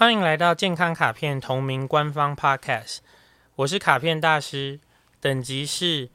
欢迎来到健康卡片同名官方 Podcast，我是卡片大师，等级是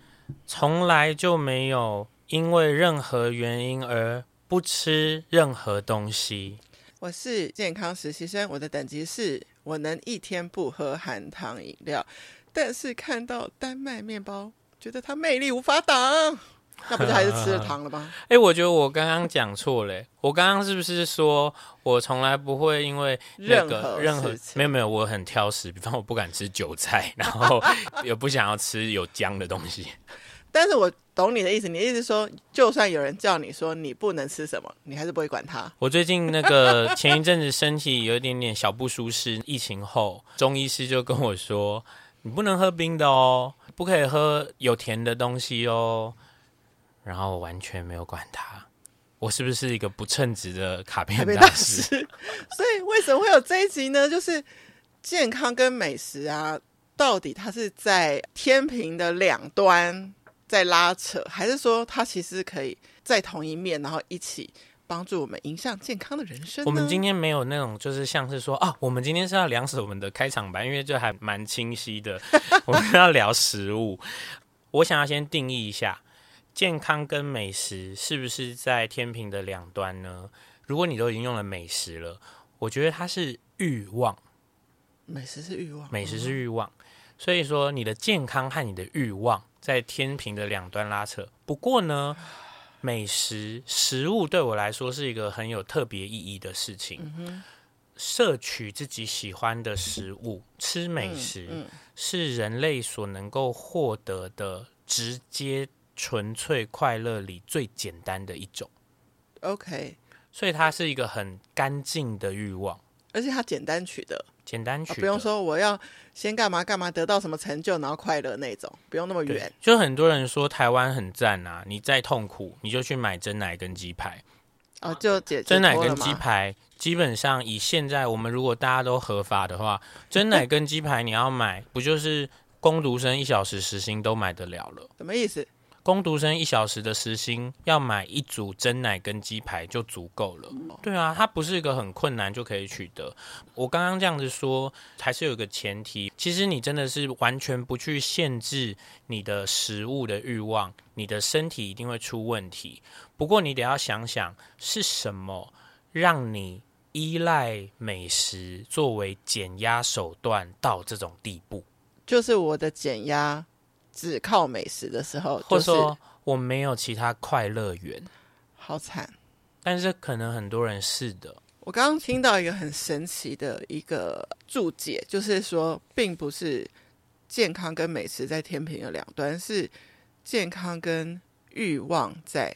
从来就没有因为任何原因而不吃任何东西。我是健康实习生，我的等级是我能一天不喝含糖饮料，但是看到丹麦面包，觉得它魅力无法挡。那不是还是吃了 糖了吗？哎、欸，我觉得我刚刚讲错了。我刚刚是不是说我从来不会因为那个任何没有没有，我很挑食。比方我不敢吃韭菜，然后 也不想要吃有姜的东西。但是我懂你的意思，你的意思说，就算有人叫你说你不能吃什么，你还是不会管他。我最近那个前一阵子身体有一点点小不舒适，疫情后中医师就跟我说，你不能喝冰的哦，不可以喝有甜的东西哦。然后我完全没有管他，我是不是一个不称职的卡片大师？所以为什么会有这一集呢？就是健康跟美食啊，到底它是在天平的两端在拉扯，还是说它其实可以在同一面，然后一起帮助我们迎向健康的人生？我们今天没有那种，就是像是说啊，我们今天是要聊死我们的开场白，因为这还蛮清晰的。我们要聊食物，我想要先定义一下。健康跟美食是不是在天平的两端呢？如果你都已经用了美食了，我觉得它是欲望。美食是欲望，美食是欲望。所以说，你的健康和你的欲望在天平的两端拉扯。不过呢，美食食物对我来说是一个很有特别意义的事情。摄取自己喜欢的食物，吃美食，嗯嗯，是人类所能够获得的直接。纯粹快乐里最简单的一种，OK，所以它是一个很干净的欲望，而且它简单取得，简单取得，啊，不用说我要先干嘛干嘛得到什么成就，然后快乐那种，不用那么远。就很多人说台湾很赞啊，你再痛苦你就去买真奶跟鸡排，哦，就解真奶跟鸡排基本上以现在我们如果大家都合法的话，真奶跟鸡排你要买不就是工读生一小时时薪都买得了了？什么意思？工读生一小时的时薪要买一组蒸奶跟鸡排就足够了。对啊，它不是一个很困难就可以取得。我刚刚这样子说，还是有一个前提，其实你真的是完全不去限制你的食物的欲望，你的身体一定会出问题。不过你得要想想，是什么让你依赖美食作为减压手段到这种地步？就是我的减压。只靠美食的时候，或者说我没有其他快乐源，好惨。但是可能很多人是的。我刚刚听到一个很神奇的一个注解，就是说，并不是健康跟美食在天平的两端，是健康跟欲望在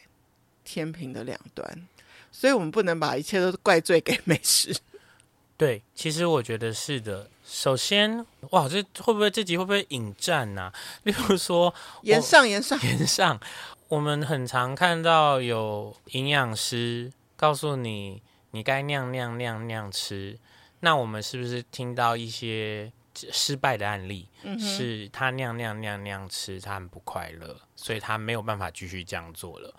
天平的两端。所以我们不能把一切都怪罪给美食。对，其实我觉得是的。首先，哇，这会不会这集会不会引战呐、啊？例如说，延上延上延上，我们很常看到有营养师告诉你，你该那样那样那样吃。那我们是不是听到一些失败的案例？嗯、是他那样那样那样那样吃，他很不快乐，所以他没有办法继续这样做了。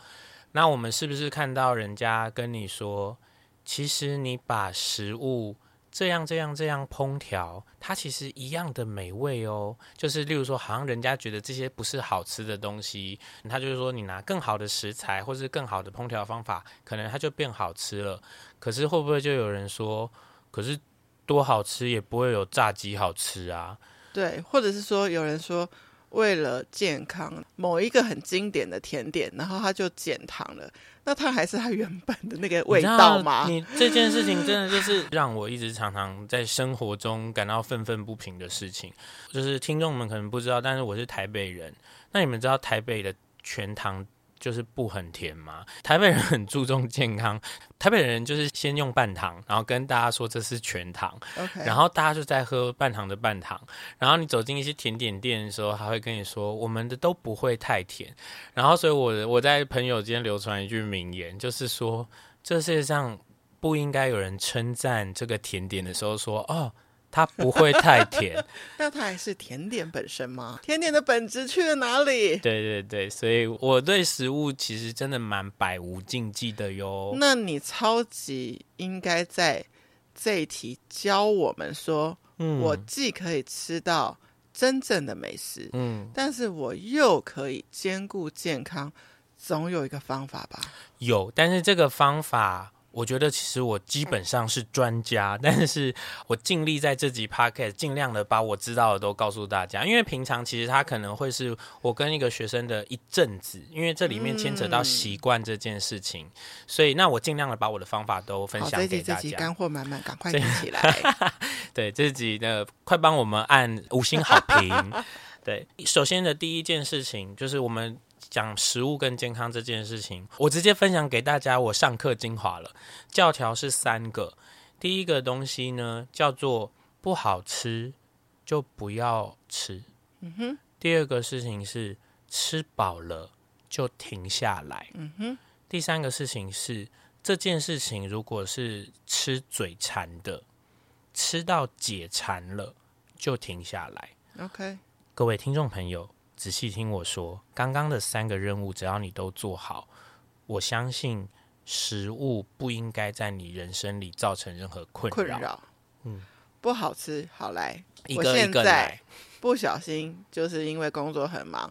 那我们是不是看到人家跟你说，其实你把食物这样这样这样烹调，它其实一样的美味哦。就是例如说，好像人家觉得这些不是好吃的东西，他就是说你拿更好的食材或是更好的烹调方法，可能它就变好吃了。可是会不会就有人说，可是多好吃也不会有炸鸡好吃啊？对，或者是说有人说。为了健康，某一个很经典的甜点，然后他就减糖了，那它还是它原本的那个味道吗？你，你这件事情真的就是 让我一直常常在生活中感到愤愤不平的事情。就是听众们可能不知道，但是我是台北人，那你们知道台北的全糖？就是不很甜吗？台北人很注重健康，台北人就是先用半糖，然后跟大家说这是全糖，Okay. 然后大家就在喝半糖的半糖，然后你走进一些甜点店的时候，还会跟你说我们的都不会太甜，然后所以我我在朋友间流传一句名言，就是说这世界上不应该有人称赞这个甜点的时候说哦。它不会太甜，那它还是甜点本身吗？甜点的本质去了哪里？对对对，所以我对食物其实真的蛮百无禁忌的哟。那你超级应该在这一题教我们说，嗯，我既可以吃到真正的美食，嗯，但是我又可以兼顾健康，总有一个方法吧？有，但是这个方法。我觉得其实我基本上是专家，但是我尽力在这集 podcast 尽量的把我知道的都告诉大家。因为平常其实他可能会是我跟一个学生的一阵子，因为这里面牵扯到习惯这件事情，嗯、所以那我尽量的把我的方法都分享给大家。这集干货满满，赶快听起来。对，这集的快帮我们按五星好评。对，首先的第一件事情就是我们。讲食物跟健康这件事情，我直接分享给大家。我上课精华了，教条是三个。第一个东西呢，叫做不好吃就不要吃。嗯哼。第二个事情是吃饱了就停下来。嗯哼。第三个事情是这件事情如果是吃嘴馋的，吃到解馋了就停下来。OK，各位听众朋友。仔细听我说，刚刚的三个任务，只要你都做好，我相信食物不应该在你人生里造成任何困扰。困扰，嗯，不好吃，好来，一个一个来。不小心就是因为工作很忙，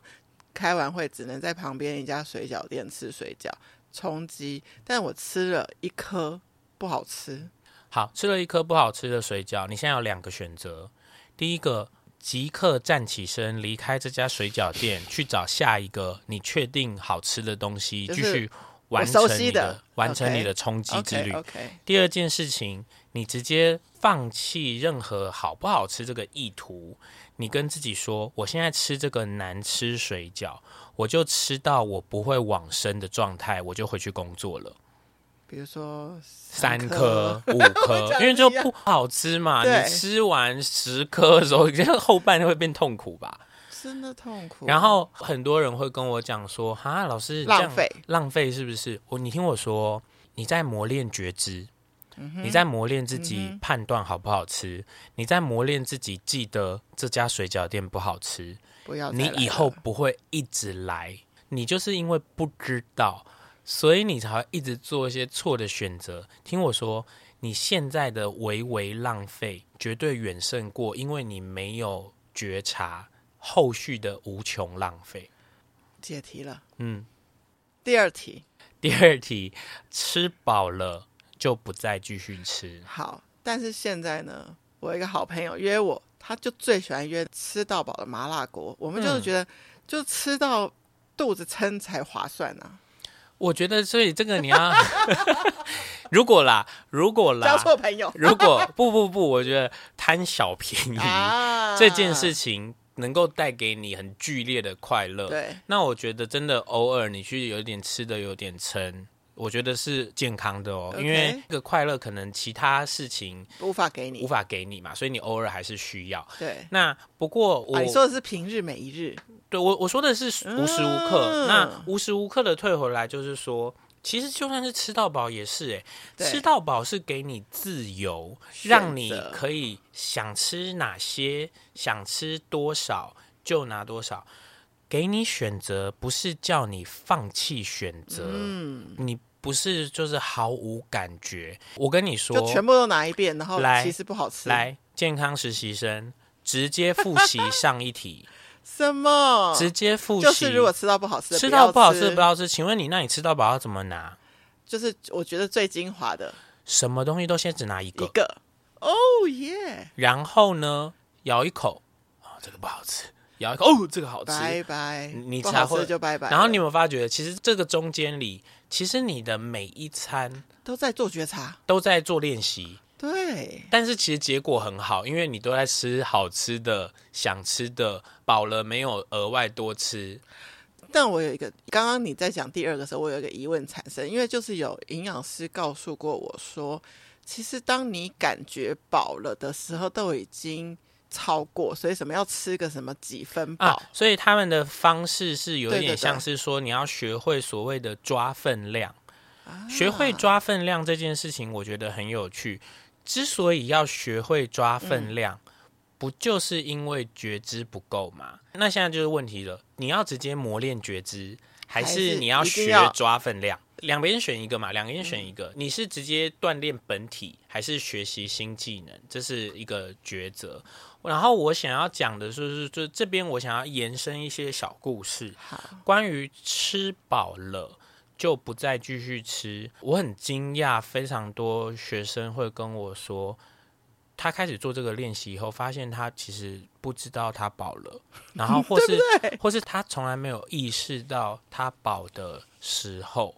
开完会只能在旁边一家水饺店吃水饺充饥，但我吃了一颗不好吃。好，吃了一颗不好吃的水饺，你现在有两个选择，第一个。即刻站起身，离开这家水饺店，去找下一个你确定好吃的东西，继续完成你的，的完成你的冲击之旅。Okay, okay. 第二件事情，你直接放弃任何好不好吃这个意图，你跟自己说：我现在吃这个难吃水饺，我就吃到我不会往生的状态，我就回去工作了。比如说三颗、五 颗，因为就不好吃嘛。你吃完十颗的时候，后半会变痛苦吧？真的痛苦。然后很多人会跟我讲说：“哈，老师浪费，浪费是不是？”我你听我说，你在磨练觉知，嗯、你在磨练自己判断好不好吃，嗯、你在磨练自己记得这家水饺店不好吃，不要你以后不会一直来。你就是因为不知道。所以你才会一直做一些错的选择。听我说，你现在的微微浪费，绝对远胜过因为你没有觉察后续的无穷浪费。解题了，嗯。第二题，第二题，吃饱了就不再继续吃。好，但是现在呢，我有一个好朋友约我，他就最喜欢约吃到饱的麻辣锅。我们就是觉得，就吃到肚子撑才划算呢、啊。我觉得，所以这个你要，如果啦，如果啦，交错朋友，如果不不不，我觉得贪小便宜、啊、这件事情能够带给你很剧烈的快乐。对，那我觉得真的偶尔你去有点吃的有点撑，我觉得是健康的哦，Okay 因为这个快乐可能其他事情无法给你，无法给你嘛，所以你偶尔还是需要。对，那不过我、说的是平日每一日。对我我说的是无时无刻，嗯、那无时无刻的退回来，就是说，其实就算是吃到饱也是，哎对，吃到饱是给你自由，让你可以想吃哪些，想吃多少就拿多少，给你选择，不是叫你放弃选择，嗯，你不是就是毫无感觉。我跟你说，就全部都拿一遍，然后来其实不好吃。来，来健康实习生直接复习上一题。什么？直接复习？就是如果吃到不好吃的，吃到不好吃的不要吃。请问你，那你吃到饱要怎么拿？就是我觉得最精华的，什么东西都先只拿一个。一个。哦耶！然后呢，咬一口，哦，这个不好吃。咬一口，哦，这个好吃。拜拜。你才会就拜拜。然后你有没有发觉，其实这个中间里，其实你的每一餐都在做觉察，都在做练习。对，但是其实结果很好，因为你都在吃好吃的、想吃的，饱了没有额外多吃。但我有一个，刚刚你在讲第二个时候，我有一个疑问产生，因为就是有营养师告诉过我说，其实当你感觉饱了的时候，都已经超过，所以什么要吃个什么几分饱。啊，所以他们的方式是有点像是说，你要学会所谓的抓分量，学会抓分量这件事情，我觉得很有趣。之所以要学会抓分量，嗯、不就是因为觉知不够吗？那现在就是问题了，你要直接磨练觉知，还是你要学抓分量？两边选一个嘛，两边选一个。嗯、你是直接锻炼本体，还是学习新技能？这是一个抉择。然后我想要讲的就是，就这边我想要延伸一些小故事，好，关于吃饱了就不再继续吃。我很惊讶，非常多学生会跟我说。他开始做这个练习以后，发现他其实不知道他饱了，然后或是或是他从来没有意识到他饱的时候。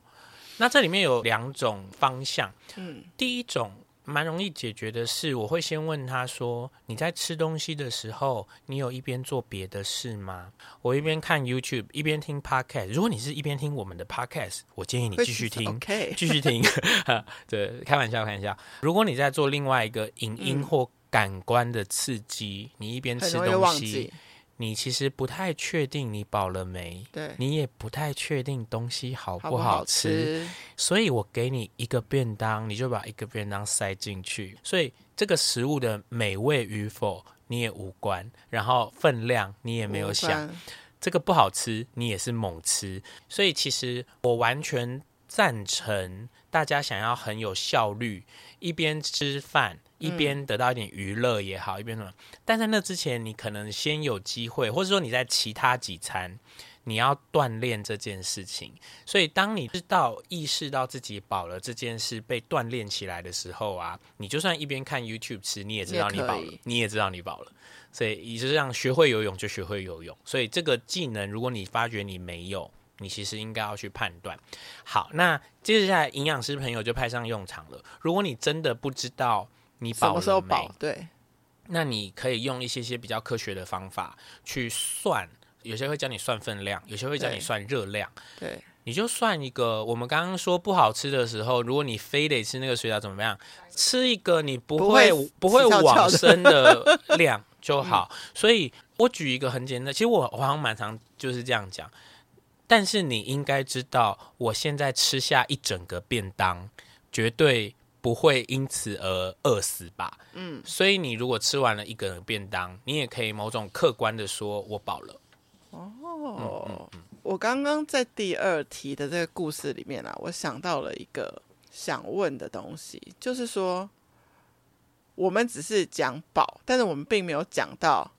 那这里面有两种方向，嗯，第一种。蛮容易解决的是，我会先问他说：“你在吃东西的时候，你有一边做别的事吗？”我一边看 YouTube，一边听 Podcast。如果你是一边听我们的 Podcast，我建议你继续听，继续听。对，开玩笑，开玩笑。如果你在做另外一个影音或感官的刺激，嗯、你一边吃东西。你其实不太确定你饱了没，对，你也不太确定东西好不好吃，好不好吃，所以我给你一个便当，你就把一个便当塞进去，所以这个食物的美味与否你也无关，然后分量你也没有想，这个不好吃你也是猛吃，所以其实我完全赞成大家想要很有效率，一边吃饭。一边得到一点娱乐也好，一边什么？但在那之前，你可能先有机会，或者说你在其他几餐，你要锻炼这件事情。所以，当你知道、意识到自己饱了这件事被锻炼起来的时候啊，你就算一边看 YouTube 吃，你也知道你饱了，你也知道你饱了。所以，也就是这样，学会游泳就学会游泳。所以，这个技能，如果你发觉你没有，你其实应该要去判断。好，那接下来营养师朋友就派上用场了。如果你真的不知道，你饱了没？什么时候饱？对，那你可以用一些些比较科学的方法去算，有些会教你算分量，有些会教你算热量。对，对你就算一个，我们刚刚说不好吃的时候，如果你非得吃那个水饺，怎么样？吃一个你不会不会，往生的 量就好。嗯、所以我举一个很简单，其实我我好像蛮常就是这样讲，但是你应该知道，我现在吃下一整个便当，绝对。不会因此而饿死吧？嗯，所以你如果吃完了一个人便当，你也可以某种客观的说，我饱了。哦，嗯嗯嗯、我刚刚在第二题的这个故事里面啊，我想到了一个想问的东西，就是说，我们只是讲饱，但是我们并没有讲到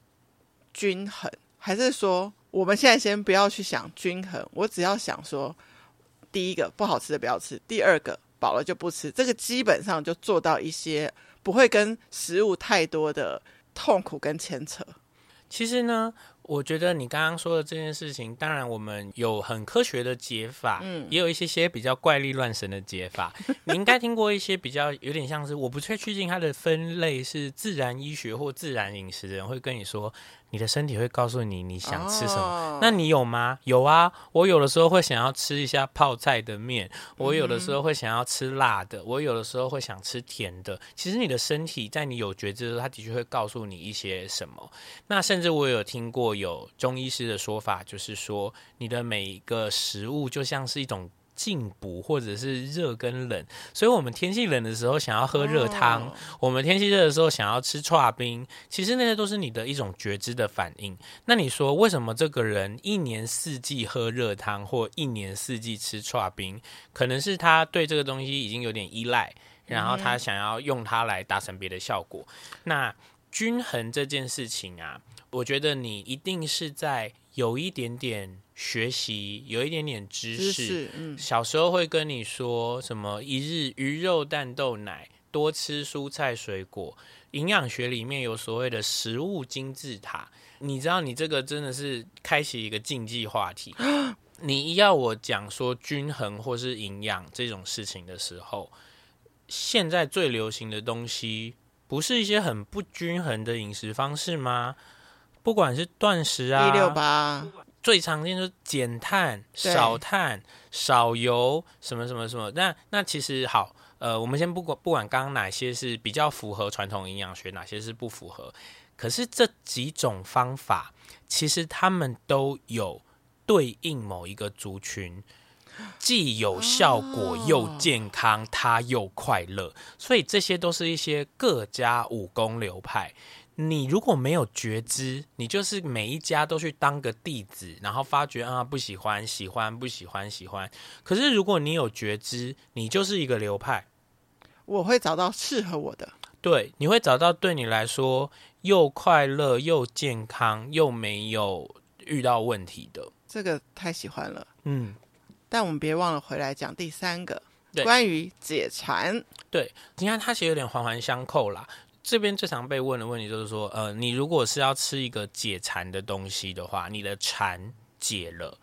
均衡，还是说，我们现在先不要去想均衡，我只要想说，第一个不好吃的不要吃，第二个。饱了就不吃，这个基本上就做到一些不会跟食物太多的痛苦跟牵扯。其实呢，我觉得你刚刚说的这件事情，当然我们有很科学的解法，嗯，也有一些些比较怪力乱神的解法。你应该听过一些比较有点像是，我不确确定它的分类是自然医学或自然饮食的人会跟你说。你的身体会告诉你你想吃什么，哦、那你有吗？有啊，我有的时候会想要吃一下泡菜的面，我有的时候会想要吃辣的，我有的时候会想吃甜的。其实你的身体在你有觉知的时候，它的确会告诉你一些什么。那甚至我有听过有中医师的说法，就是说你的每一个食物就像是一种。进补或者是热跟冷，所以我们天气冷的时候想要喝热汤，哦、我们天气热的时候想要吃串冰，其实那些都是你的一种觉知的反应。那你说为什么这个人一年四季喝热汤或一年四季吃串冰？可能是他对这个东西已经有点依赖，然后他想要用它来达成别的效果。嗯、那均衡这件事情啊，我觉得你一定是在有一点点。学习有一点点知识，知识嗯、小时候会跟你说什么一日鱼肉蛋豆奶，多吃蔬菜水果。营养学里面有所谓的食物金字塔，你知道你这个真的是开启一个禁忌话题。你要我讲说均衡或是营养这种事情的时候，现在最流行的东西不是一些很不均衡的饮食方式吗？不管是断食啊，一六八。最常见就是减碳、少碳、少油，什么什么什么。那那其实好，呃，我们先不管不管刚刚哪些是比较符合传统营养学，哪些是不符合。可是这几种方法，其实他们都有对应某一个族群，既有效果又健康，他又快乐。所以这些都是一些各家武功流派。你如果没有觉知，你就是每一家都去当个弟子，然后发觉啊不喜欢，喜欢不喜欢，喜欢。可是如果你有觉知，你就是一个流派，我会找到适合我的。对，你会找到对你来说又快乐又健康又没有遇到问题的。这个太喜欢了，嗯。但我们别忘了回来讲第三个，关于解馋。对，你看它其实有点环环相扣啦。这边最常被问的问题就是说，呃，你如果是要吃一个解馋的东西的话，你的馋解了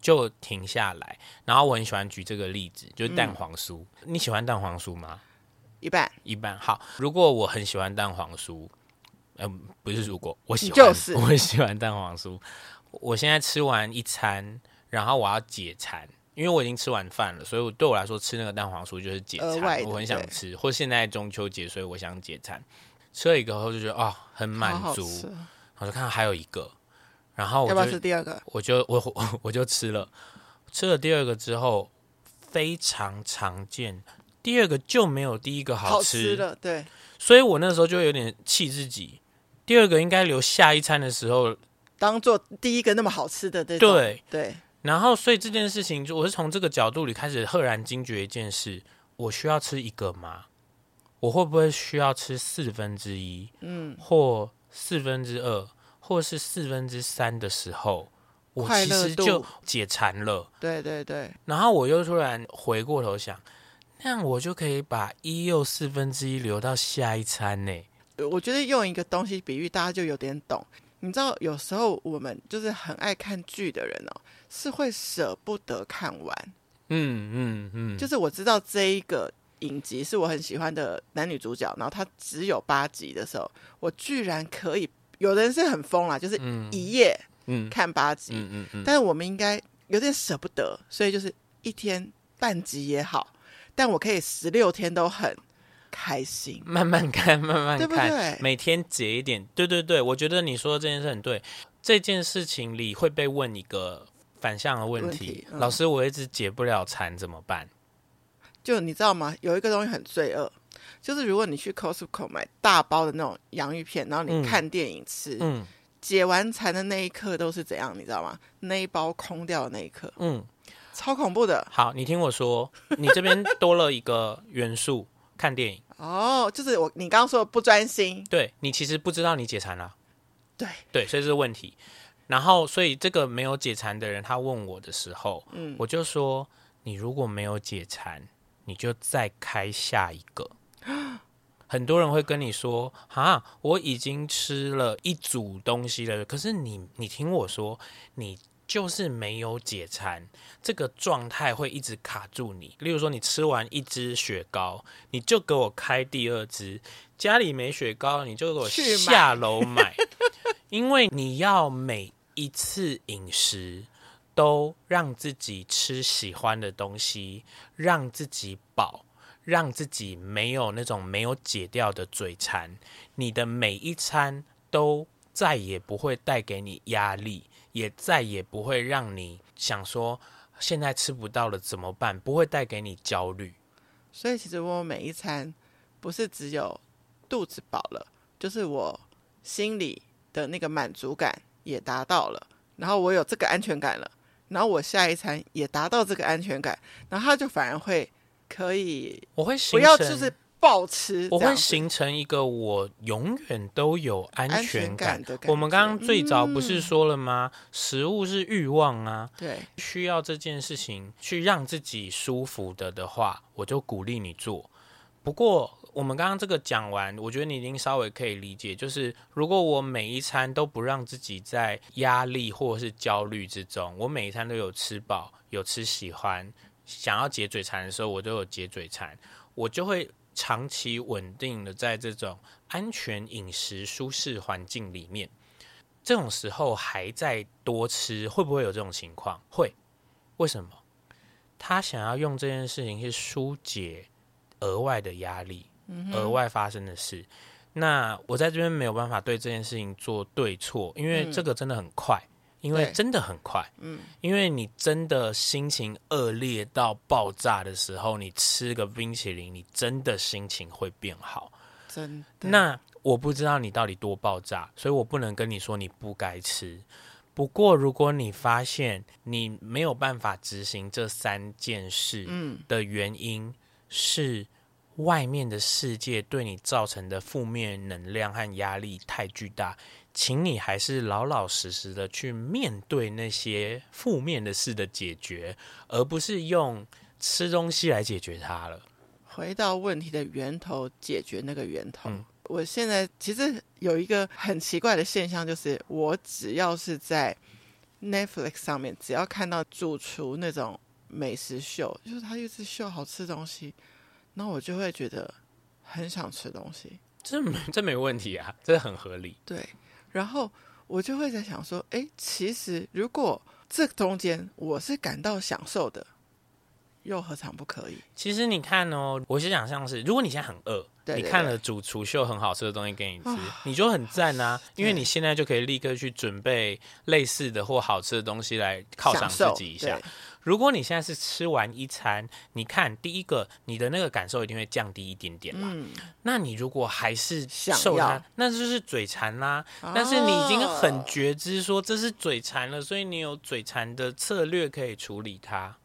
就停下来。然后我很喜欢举这个例子，就是蛋黄酥。嗯、你喜欢蛋黄酥吗？一般，一般。好，如果我很喜欢蛋黄酥，嗯、呃，不是如果我喜欢，就是 我喜欢蛋黄酥。我现在吃完一餐，然后我要解馋。因为我已经吃完饭了，所以我对我来说吃那个蛋黄酥就是解馋，我很想吃。或现在中秋节，所以我想解馋。吃了一个后就觉得哦，很满足。我就看到还有一个，然后我就要不要吃第二个？我就我我我就吃了，吃了第二个之后非常常见，第二个就没有第一个好吃，好吃了。对，所以我那时候就有点气自己。第二个应该留下一餐的时候当做第一个那么好吃的，对对对。然后，所以这件事情，就我是从这个角度里开始赫然惊觉一件事：我需要吃一个吗？我会不会需要吃四分之一？嗯，或四分之二，或是四分之三的时候，我其实就解馋了。对对对。然后我又突然回过头想，那样我就可以把一又四分之一留到下一餐呢。我觉得用一个东西比喻，大家就有点懂。你知道，有时候我们就是很爱看剧的人哦。是会舍不得看完，嗯嗯嗯，就是我知道这一个影集是我很喜欢的男女主角，然后他只有八集的时候，我居然可以，有的人是很疯啦，就是一夜嗯。看八集，嗯嗯，嗯。嗯嗯，但是我们应该有点舍不得，所以就是一天半集也好，但我可以十六天都很开心，慢慢看，慢慢看，对不对？每天解一点，对对对，我觉得你说的这件事很对，这件事情里会被问一个。反向的问题，老师，我一直解不了馋，怎么办？就你知道吗？有一个东西很罪恶，就是如果你去 Costco 买大包的那种洋芋片，然后你看电影吃，嗯，解完馋的那一刻都是怎样？你知道吗？那一包空掉的那一刻，嗯，超恐怖的。好，你听我说，你这边多了一个元素，看电影。哦，就是我你刚刚说的不专心，对，你其实不知道你解馋了，对对，所以这是问题。然后，所以这个没有解馋的人，他问我的时候，嗯，我就说：你如果没有解馋，你就再开下一个。很多人会跟你说：哈，我已经吃了一组东西了，可是你，你听我说，你就是没有解馋，这个状态会一直卡住你。例如说，你吃完一支雪糕，你就给我开第二支，家里没雪糕，你就给我下楼买。因为你要每一次饮食都让自己吃喜欢的东西，让自己饱，让自己没有那种没有解掉的嘴馋，你的每一餐都再也不会带给你压力，也再也不会让你想说现在吃不到了怎么办，不会带给你焦虑。所以其实我每一餐不是只有肚子饱了，就是我心里。的那个满足感也达到了，然后我有这个安全感了，然后我下一餐也达到这个安全感，然后他就反而会可以，我会不要就是暴吃，我会形成一个我永远都有安全感的感觉。我们刚刚最早不是说了吗？嗯、食物是欲望啊，对，需要这件事情去让自己舒服的的话，我就鼓励你做。不过。我们刚刚这个讲完，我觉得你已经稍微可以理解，就是如果我每一餐都不让自己在压力或是焦虑之中，我每一餐都有吃饱，有吃喜欢，想要解嘴馋的时候，我都有解嘴馋，我就会长期稳定的在这种安全饮食、舒适环境里面。这种时候还在多吃，会不会有这种情况？会。为什么？他想要用这件事情去疏解额外的压力。额外发生的事，那我在这边没有办法对这件事情做对错，因为这个真的很快，嗯、因为真的很快，嗯，因为你真的心情恶劣到爆炸的时候，你吃个冰淇淋，你真的心情会变好，真的。那我不知道你到底多爆炸，所以我不能跟你说你不该吃。不过，如果你发现你没有办法执行这三件事的原因是外面的世界对你造成的负面能量和压力太巨大，请你还是老老实实的去面对那些负面的事的解决，而不是用吃东西来解决它了。回到问题的源头，解决那个源头。嗯我现在其实有一个很奇怪的现象，就是我只要是在 Netflix 上面，只要看到主厨那种美食秀，就是他一直秀好吃东西，那我就会觉得很想吃东西。这没 这没问题啊，这很合理。对，然后我就会在想说，哎，其实如果这中间我是感到享受的。又何尝不可以？其实你看哦，我是想象是，如果你现在很饿，对对对，你看了主厨秀很好吃的东西给你吃，哦、你就很赞啊，因为你现在就可以立刻去准备类似的或好吃的东西来犒赏自己一下。如果你现在是吃完一餐，你看第一个，你的那个感受一定会降低一点点嘛。嗯、那你如果还是受它，那就是嘴馋啦。啊、但是你已经很觉知说这是嘴馋了，所以你有嘴馋的策略可以处理它。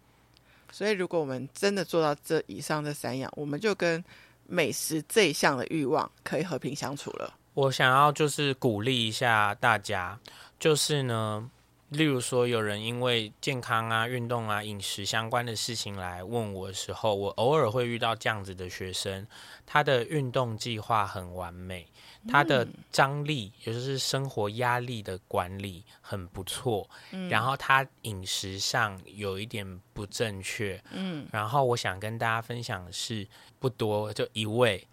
所以，如果我们真的做到这以上这三样，我们就跟美食这一项的欲望可以和平相处了。我想要就是鼓励一下大家，就是呢，例如说有人因为健康啊、运动啊、饮食相关的事情来问我的时候，我偶尔会遇到这样子的学生，他的运动计划很完美。他的张力，也就是生活压力的管理很不错，嗯，然后他饮食上有一点不正确，嗯，然后我想跟大家分享的是，不多，就一位，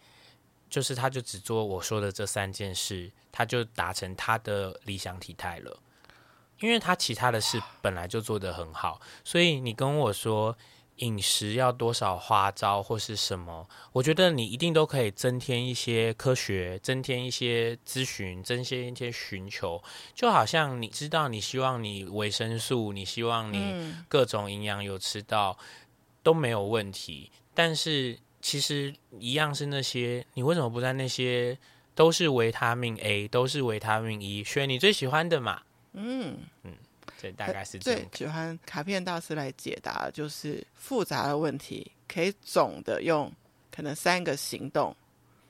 就是他就只做我说的这三件事，他就达成他的理想体态了，因为他其他的事本来就做得很好，所以你跟我说。饮食要多少花招或是什么？我觉得你一定都可以增添一些科学，增添一些咨询，增添一些寻求。就好像你知道，你希望你维生素，你希望你各种营养有吃到，嗯、都没有问题。但是其实一样是那些，你为什么不在那些都是维他命 A，都是维他命 E，选你最喜欢的嘛？嗯嗯。这大概是最喜欢卡片大师来解答，就是复杂的问题，可以总的用可能三个行动，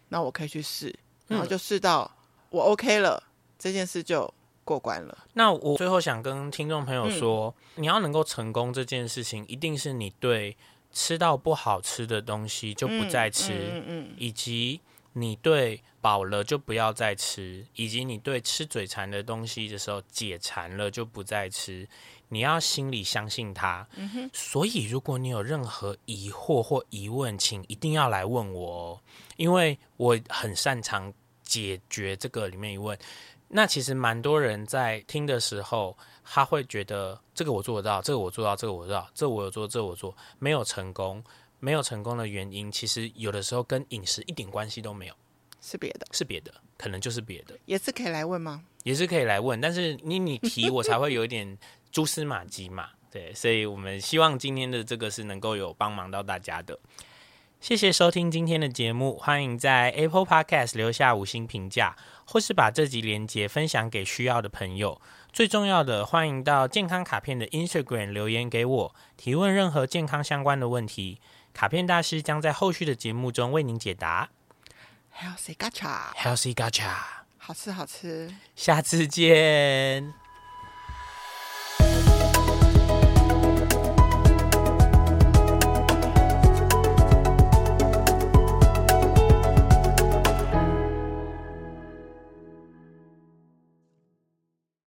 那我可以去试，然后就试到我 OK 了，嗯、这件事就过关了。那我最后想跟听众朋友说，嗯、你要能够成功这件事情，一定是你对吃到不好吃的东西就不再吃，嗯嗯，嗯，以及。你对饱了就不要再吃，以及你对吃嘴馋的东西的时候解馋了就不再吃，你要心里相信他。嗯哼。所以如果你有任何疑惑或疑问，请一定要来问我哦，因为我很擅长解决这个里面疑问。那其实蛮多人在听的时候，他会觉得这个我做得到，这个我做到，这个我做到，这个我有做，这个我做，没有成功。没有成功的原因，其实有的时候跟饮食一点关系都没有，是别的，是别的，可能就是别的，也是可以来问吗？也是可以来问，但是你你提我才会有一点蛛丝马迹嘛，对，所以我们希望今天的这个是能够有帮忙到大家的。谢谢收听今天的节目，欢迎在 Apple Podcast 留下五星评价，或是把这集连接分享给需要的朋友。最重要的，欢迎到健康卡片的 Instagram 留言给我，提问任何健康相关的问题。卡片大师将在后续的节目中为您解答。Healthy Gacha，Healthy Gacha，好吃好吃，下次见。